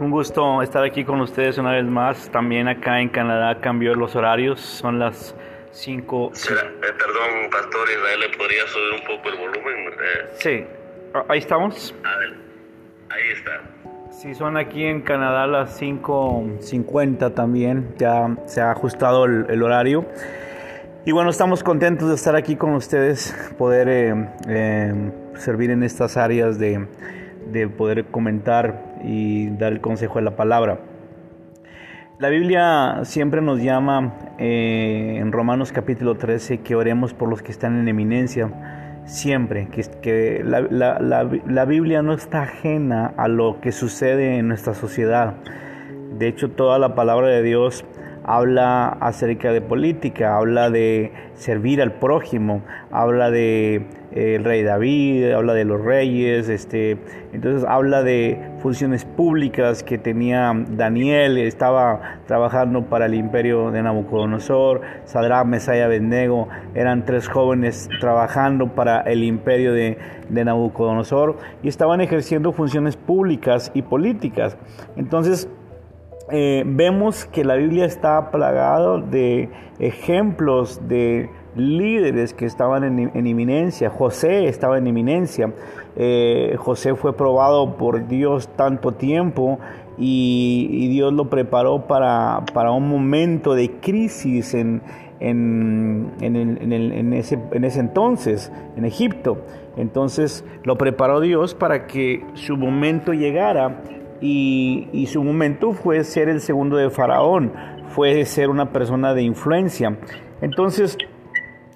Un gusto estar aquí con ustedes una vez más. También acá en Canadá cambió los horarios. Son las 5. Eh, perdón, Pastor Israel, ¿le podría subir un poco el volumen? Eh, sí, ah, ahí estamos. ahí está. Sí, son aquí en Canadá las 5.50 también. Ya se ha ajustado el, horario. Y bueno, estamos contentos de estar aquí con ustedes, poder eh, servir en estas áreas de de poder comentar y dar el consejo de la palabra. La Biblia siempre nos llama eh, en Romanos capítulo 13 que oremos por los que están en eminencia, siempre, que, que la, la, la, Biblia no está ajena a lo que sucede en nuestra sociedad. De hecho, toda la palabra de Dios habla acerca de política, habla de servir al prójimo, habla de eh, el rey David, habla de los reyes, este, entonces habla de funciones públicas que tenía Daniel, estaba trabajando para el imperio de Nabucodonosor, Sadrach, Mesaya, Abednego, eran tres jóvenes trabajando para el imperio de, de Nabucodonosor y estaban ejerciendo funciones públicas y políticas. Entonces, eh, vemos que la Biblia está plagada de ejemplos de líderes que estaban en, en inminencia. José estaba en inminencia. Eh, José fue probado por Dios tanto tiempo y, Dios lo preparó para, para, un momento de crisis en, en, en, ese, en ese entonces, en Egipto. Entonces lo preparó Dios para que su momento llegara y, su momento fue ser el segundo de Faraón, fue ser una persona de influencia. Entonces,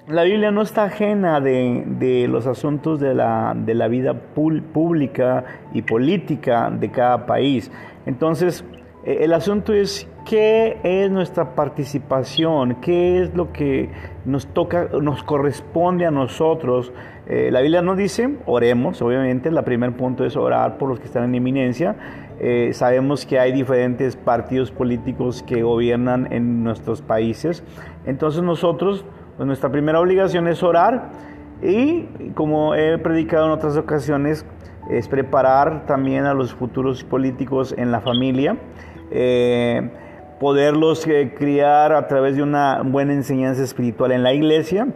la Biblia no está ajena de, los asuntos de la, de la vida pública y política de cada país. Entonces, e, el asunto es qué es nuestra participación, qué es lo que nos toca, nos corresponde a nosotros. Eh, la Biblia nos dice, oremos, obviamente, el primer punto es orar por los que están en eminencia. Eh, sabemos que hay diferentes partidos políticos que gobiernan en nuestros países. Entonces nosotros, pues nuestra primera obligación es orar y como he predicado en otras ocasiones, es preparar también a los futuros políticos en la familia. Eh, poderlos eh, criar a través de una buena enseñanza espiritual en la iglesia.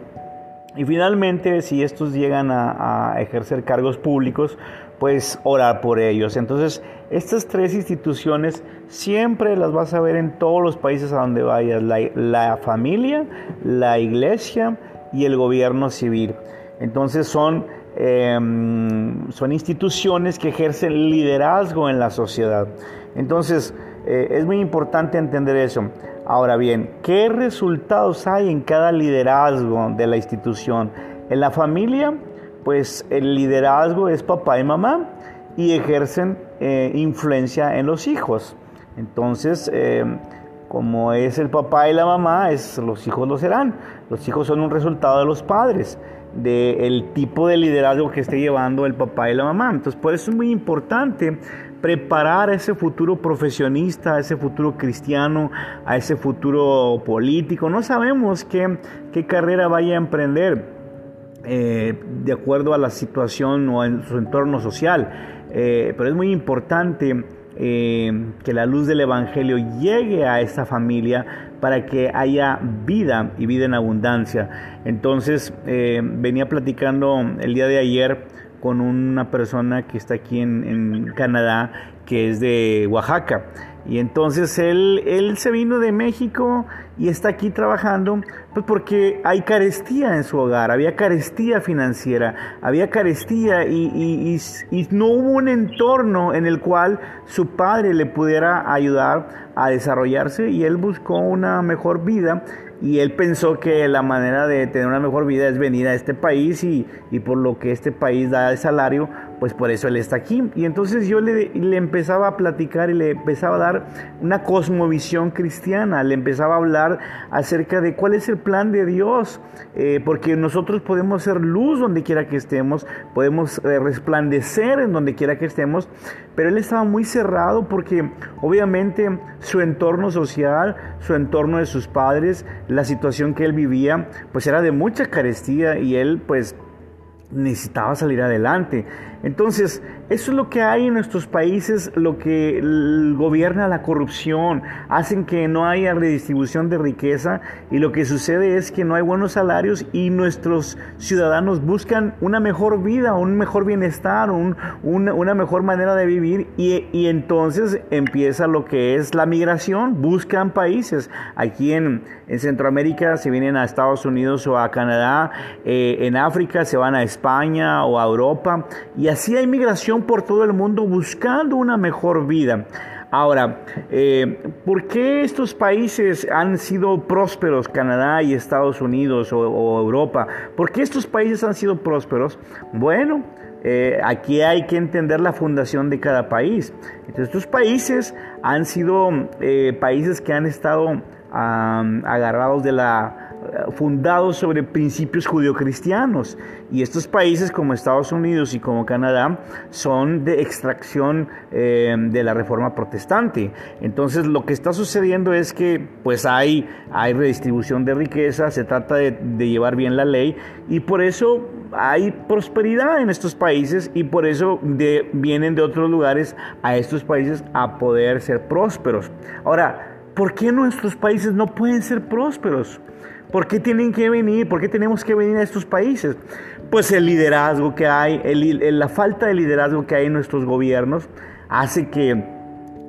Y finalmente, si estos llegan a, a ejercer cargos públicos, pues orar por ellos. Entonces, estas tres instituciones siempre las vas a ver en todos los países a donde vayas, la, familia, la iglesia y el gobierno civil. Entonces son, em, son instituciones que ejercen liderazgo en la sociedad. Entonces, eh, es muy importante entender eso. Ahora bien, ¿qué resultados hay en cada liderazgo de la institución? En la familia, pues el liderazgo es papá y mamá y ejercen eh, influencia en los hijos. Entonces, eh, como es el papá y la mamá, es, los hijos lo serán. Los hijos son un resultado de los padres, del tipo de liderazgo que esté llevando el papá y la mamá. Entonces, por eso es muy importante preparar a ese futuro profesionista, a ese futuro cristiano, a ese futuro político. No sabemos qué, qué carrera vaya a emprender eh, de acuerdo a la situación o en su entorno social. Eh, pero es muy importante eh, que la luz del Evangelio llegue a esa familia para que haya vida y vida en abundancia. Entonces, venía platicando el día de ayer con una persona que está aquí en, Canadá, que es de Oaxaca. Y entonces él, él se vino de México y está aquí trabajando, pues porque hay carestía en su hogar, había carestía financiera, había carestía y, no hubo un entorno en el cual su padre le pudiera ayudar a desarrollarse y él buscó una mejor vida y él pensó que la manera de tener una mejor vida es venir a este país y, y por lo que este país da de salario, pues por eso él está aquí. Y entonces yo le, le, empezaba a platicar y le empezaba a dar una cosmovisión cristiana, le empezaba a hablar acerca de cuál es el plan de Dios, eh, porque nosotros podemos ser luz donde quiera que estemos, podemos eh, resplandecer en donde quiera que estemos, pero él estaba muy cerrado porque obviamente su entorno social, su entorno de sus padres, la situación que él vivía, pues era de mucha carestía y él pues necesitaba salir adelante. Entonces, eso es lo que hay en nuestros países, lo que gobierna la corrupción, hacen que no haya redistribución de riqueza y lo que sucede es que no hay buenos salarios y nuestros ciudadanos buscan una mejor vida, un mejor bienestar, una mejor manera de vivir y, entonces empieza lo que es la migración, buscan países. Aquí en, Centroamérica se vienen a Estados Unidos o a Canadá, eh, en África se van a España o a Europa y así hay migración por todo el mundo buscando una mejor vida. Ahora, eh, ¿por qué estos países han sido prósperos, Canadá y Estados Unidos o, Europa? ¿Por qué estos países han sido prósperos? Bueno, eh, aquí hay que entender la fundación de cada país. Entonces, estos países han sido eh, países que han estado agarrados de la fundados sobre principios judio-cristianos. Y estos países como Estados Unidos y como Canadá son de extracción eh, de la reforma protestante. Entonces lo que está sucediendo es que pues hay, hay redistribución de riqueza, se trata de, llevar bien la ley y por eso hay prosperidad en estos países y por eso vienen de otros lugares a estos países a poder ser prósperos. Ahora, ¿por qué nuestros países no pueden ser prósperos? ¿Por qué tienen que venir? ¿Por qué tenemos que venir a estos países? Pues el liderazgo que hay, la falta de liderazgo que hay en nuestros gobiernos hace que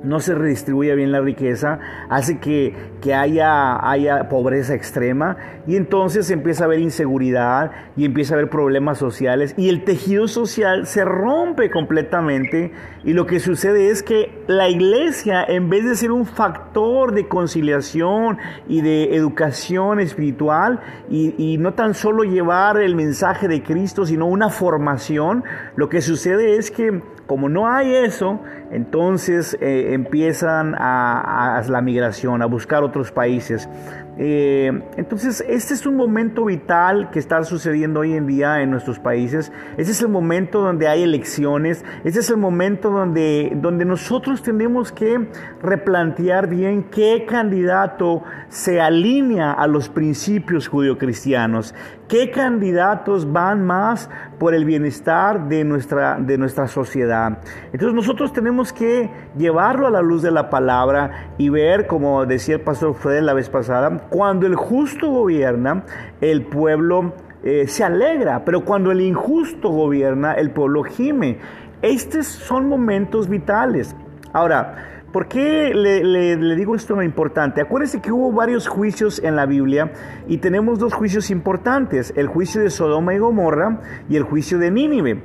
no se redistribuya bien la riqueza, hace que, que haya, haya, pobreza extrema y entonces empieza a haber inseguridad y empieza a haber problemas sociales y el tejido social se rompe completamente y lo que sucede es que la iglesia en vez de ser un factor de conciliación y de educación espiritual y, y no tan solo llevar el mensaje de Cristo sino una formación, lo que sucede es que como no hay eso, entonces eh, empiezan a, la migración, a buscar otros países. Eh, entonces, este es un momento vital que está sucediendo hoy en día en nuestros países. Este es el momento donde hay elecciones. Este es el momento donde, donde nosotros tenemos que replantear bien qué candidato se alinea a los principios judio-cristianos. ¿Qué candidatos van más por el bienestar de nuestra, de nuestra sociedad? Entonces nosotros tenemos que llevarlo a la luz de la palabra y ver, como decía el pastor Fred la vez pasada, cuando el justo gobierna, el pueblo eh, se alegra, pero cuando el injusto gobierna, el pueblo gime. Estos son momentos vitales. Ahora, ¿Por qué le, digo esto importante? Acuérdese que hubo varios juicios en la Biblia y tenemos dos juicios importantes, el juicio de Sodoma y Gomorra y el juicio de Nínive.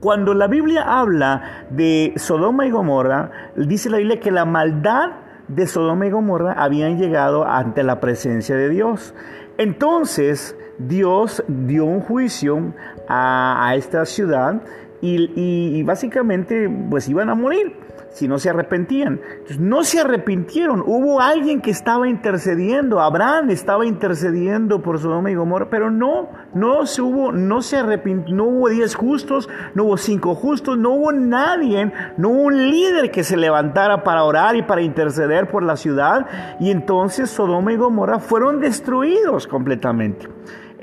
Cuando la Biblia habla de Sodoma y Gomorra, dice la Biblia que la maldad de Sodoma y Gomorra habían llegado ante la presencia de Dios. Entonces Dios dio un juicio a, esta ciudad y, y básicamente pues iban a morir si no se arrepentían. Entonces, no se arrepintieron. Hubo alguien que estaba intercediendo. Abraham estaba intercediendo por Sodoma y Gomorra, pero no, no se hubo, no se arrepintió, no hubo diez justos, no hubo cinco justos, no hubo nadie, no hubo un líder que se levantara para orar y para interceder por la ciudad. Y entonces Sodoma y Gomorra fueron destruidos completamente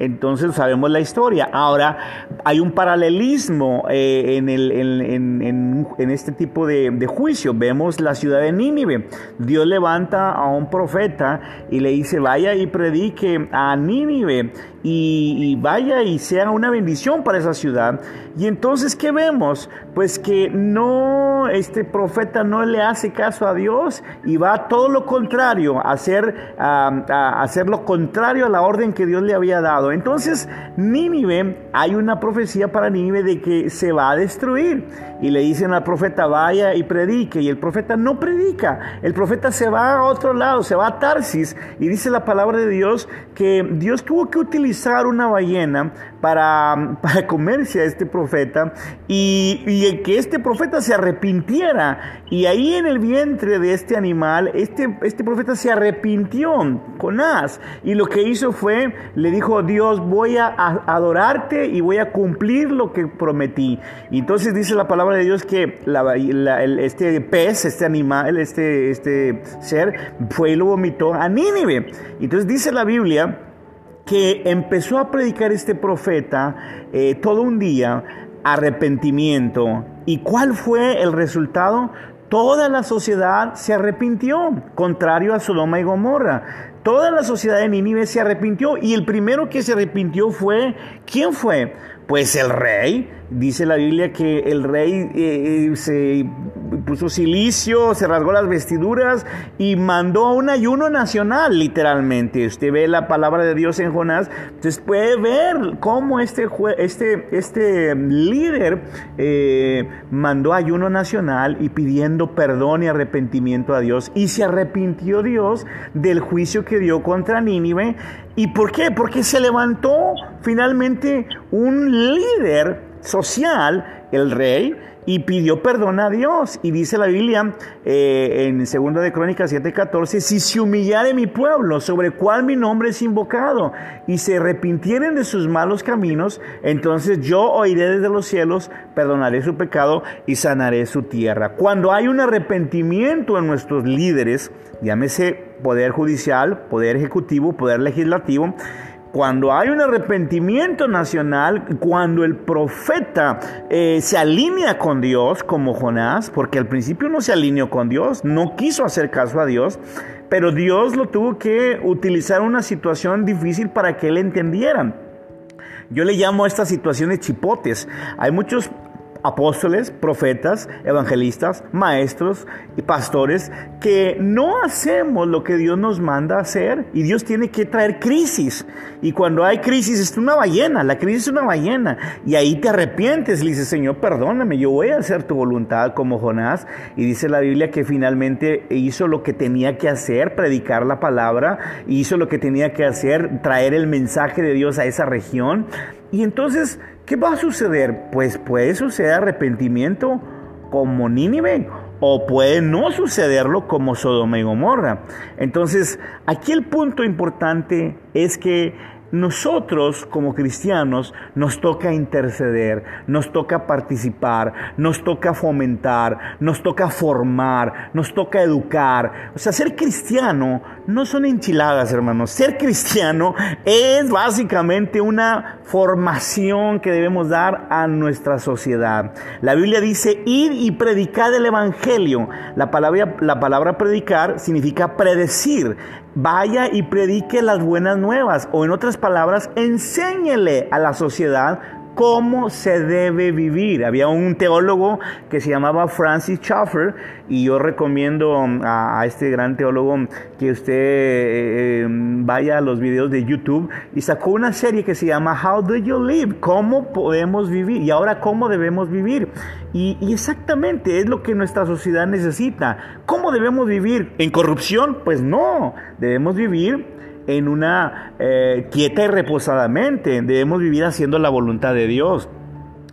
entonces sabemos la historia. Ahora, hay un paralelismo eh, en, este tipo de, juicio. Vemos la ciudad de Nínive. Dios levanta a un profeta y le dice, vaya y predique a Nínive y, vaya y sea una bendición para esa ciudad. Y entonces, ¿qué vemos? Pues que no, este profeta no le hace caso a Dios y va todo lo contrario, a hacer, a hacer lo contrario a la orden que Dios le había dado. Entonces, Nínive, hay una profecía para Nínive de que se va a destruir. Y le dicen al profeta, vaya y predique. Y el profeta no predica. El profeta se va a otro lado, se va a Tarsis. Y dice la palabra de Dios que Dios tuvo que utilizar una ballena para, para comerse a este profeta y, que este profeta se arrepintiera. Y ahí en el vientre de este animal, este, este profeta se arrepintió, con as Y lo que hizo fue, le dijo, Dios, voy a adorarte y voy a cumplir lo que prometí. Entonces dice la palabra de Dios que este pez, este animal, este, este ser, fue y lo vomitó a Nínive. Entonces dice la Biblia que empezó a predicar este profeta eh, todo un día arrepentimiento. ¿Y cuál fue el resultado? Toda la sociedad se arrepintió, contrario a Sodoma y Gomorra. Toda la sociedad de Nínive se arrepintió y el primero que se arrepintió fue, ¿quién fue? Pues el rey, dice la Biblia que el rey eh, eh, se puso silicio, se rasgó las vestiduras y mandó un ayuno nacional, literalmente. Usted ve la palabra de Dios en Jonás, entonces puede ver cómo este, este, este líder eh, mandó ayuno nacional y pidiendo perdón y arrepentimiento a Dios. Y se arrepintió Dios del juicio que dio contra Nínive. ¿Y por qué? Porque se levantó finalmente un líder social, el rey, y pidió perdón a Dios. Y dice la Biblia eh, en 2 de Crónicas 7:14, si se humillare mi pueblo, sobre cual mi nombre es invocado, y se arrepintieren de sus malos caminos, entonces yo oiré desde los cielos, perdonaré su pecado y sanaré su tierra. Cuando hay un arrepentimiento en nuestros líderes, llámese poder judicial, poder ejecutivo, poder legislativo, cuando hay un arrepentimiento nacional, cuando el profeta eh, se alinea con Dios, como Jonás, porque al principio no se alineó con Dios, no quiso hacer caso a Dios, pero Dios lo tuvo que utilizar una situación difícil para que él entendiera. Yo le llamo a estas situaciones chipotes. Hay muchos apóstoles, profetas, evangelistas, maestros y pastores que no hacemos lo que Dios nos manda hacer y Dios tiene que traer crisis. Y cuando hay crisis es una ballena, la crisis es una ballena y ahí te arrepientes, le dices, Señor, perdóname, yo voy a hacer tu voluntad como Jonás. Y dice la Biblia que finalmente hizo lo que tenía que hacer, predicar la palabra, hizo lo que tenía que hacer, traer el mensaje de Dios a esa región. Y entonces, ¿qué va a suceder? Pues puede suceder arrepentimiento como Nínive o puede no sucederlo como Sodoma y Gomorra. Entonces, aquí el punto importante es que nosotros como cristianos nos toca interceder, nos toca participar, nos toca fomentar, nos toca formar, nos toca educar. O sea, ser cristiano no son enchiladas, hermanos. Ser cristiano es básicamente una formación que debemos dar a nuestra sociedad. La Biblia dice, ir y predicar el Evangelio. La palabra, la palabra predicar significa predecir vaya y predique las buenas nuevas o en otras palabras, enséñele a la sociedad cómo se debe vivir. Había un teólogo que se llamaba Francis Schaeffer y yo recomiendo um, a, este gran teólogo que usted eh, eh, vaya a los videos de YouTube y sacó una serie que se llama How Do You Live? ¿Cómo podemos vivir? Y ahora, ¿cómo debemos vivir? Y, exactamente es lo que nuestra sociedad necesita. ¿Cómo debemos vivir? ¿En corrupción? Pues no, debemos vivir en una eh, quieta y reposadamente. Debemos vivir haciendo la voluntad de Dios.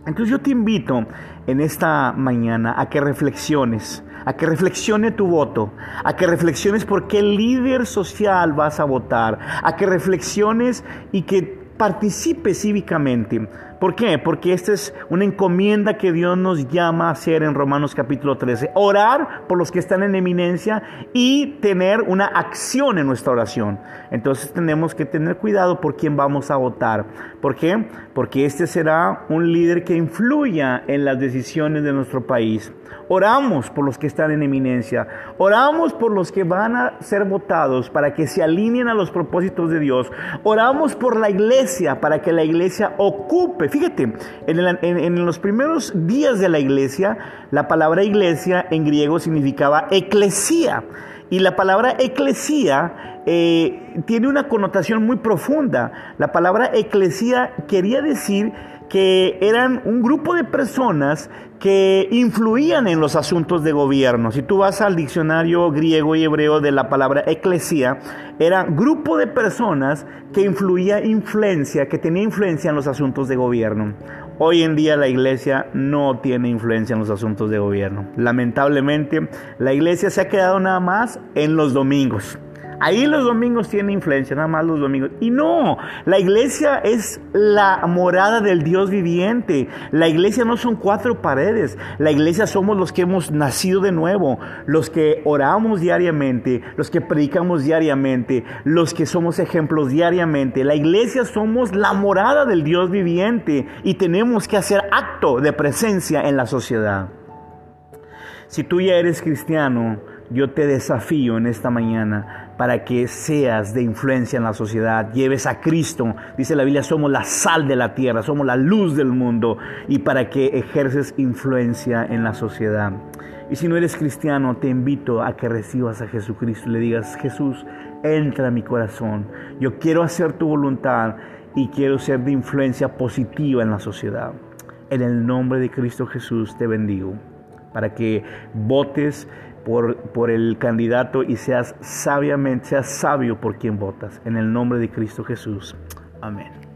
Entonces yo te invito en esta mañana a que reflexiones, a que reflexione tu voto, a que reflexiones por qué líder social vas a votar, a que reflexiones y que participes cívicamente. ¿Por qué? Porque esta es una encomienda que Dios nos llama a hacer en Romanos capítulo 13. Orar por los que están en eminencia y tener una acción en nuestra oración. Entonces tenemos que tener cuidado por quién vamos a votar. ¿Por qué? Porque este será un líder que influya en las decisiones de nuestro país. Oramos por los que están en eminencia. Oramos por los que van a ser votados para que se alineen a los propósitos de Dios. Oramos por la iglesia para que la iglesia ocupe. Fíjate, en, los primeros días de la iglesia, la palabra iglesia en griego significaba eclesía. Y la palabra eclesía eh, tiene una connotación muy profunda. La palabra eclesía quería decir que eran un grupo de personas que influían en los asuntos de gobierno. Si tú vas al diccionario griego y hebreo de la palabra eclesía, era grupo de personas que influía influencia, que tenía influencia en los asuntos de gobierno. Hoy en día la iglesia no tiene influencia en los asuntos de gobierno. Lamentablemente, la iglesia se ha quedado nada más en los domingos Ahí los domingos tienen influencia, nada más los domingos. Y no, la iglesia es la morada del Dios viviente. La iglesia no son cuatro paredes. La iglesia somos los que hemos nacido de nuevo, los que oramos diariamente, los que predicamos diariamente, los que somos ejemplos diariamente. La iglesia somos la morada del Dios viviente y tenemos que hacer acto de presencia en la sociedad. Si tú ya eres cristiano, yo te desafío en esta mañana para que seas de influencia en la sociedad, lleves a Cristo. Dice la Biblia, somos la sal de la tierra, somos la luz del mundo y para que ejerces influencia en la sociedad. Y si no eres cristiano, te invito a que recibas a Jesucristo y le digas, Jesús, entra a mi corazón. Yo quiero hacer tu voluntad y quiero ser de influencia positiva en la sociedad. En el nombre de Cristo Jesús te bendigo para que votes por, por, el candidato y seas sabiamente, seas sabio por quien votas. En el nombre de Cristo Jesús. Amén.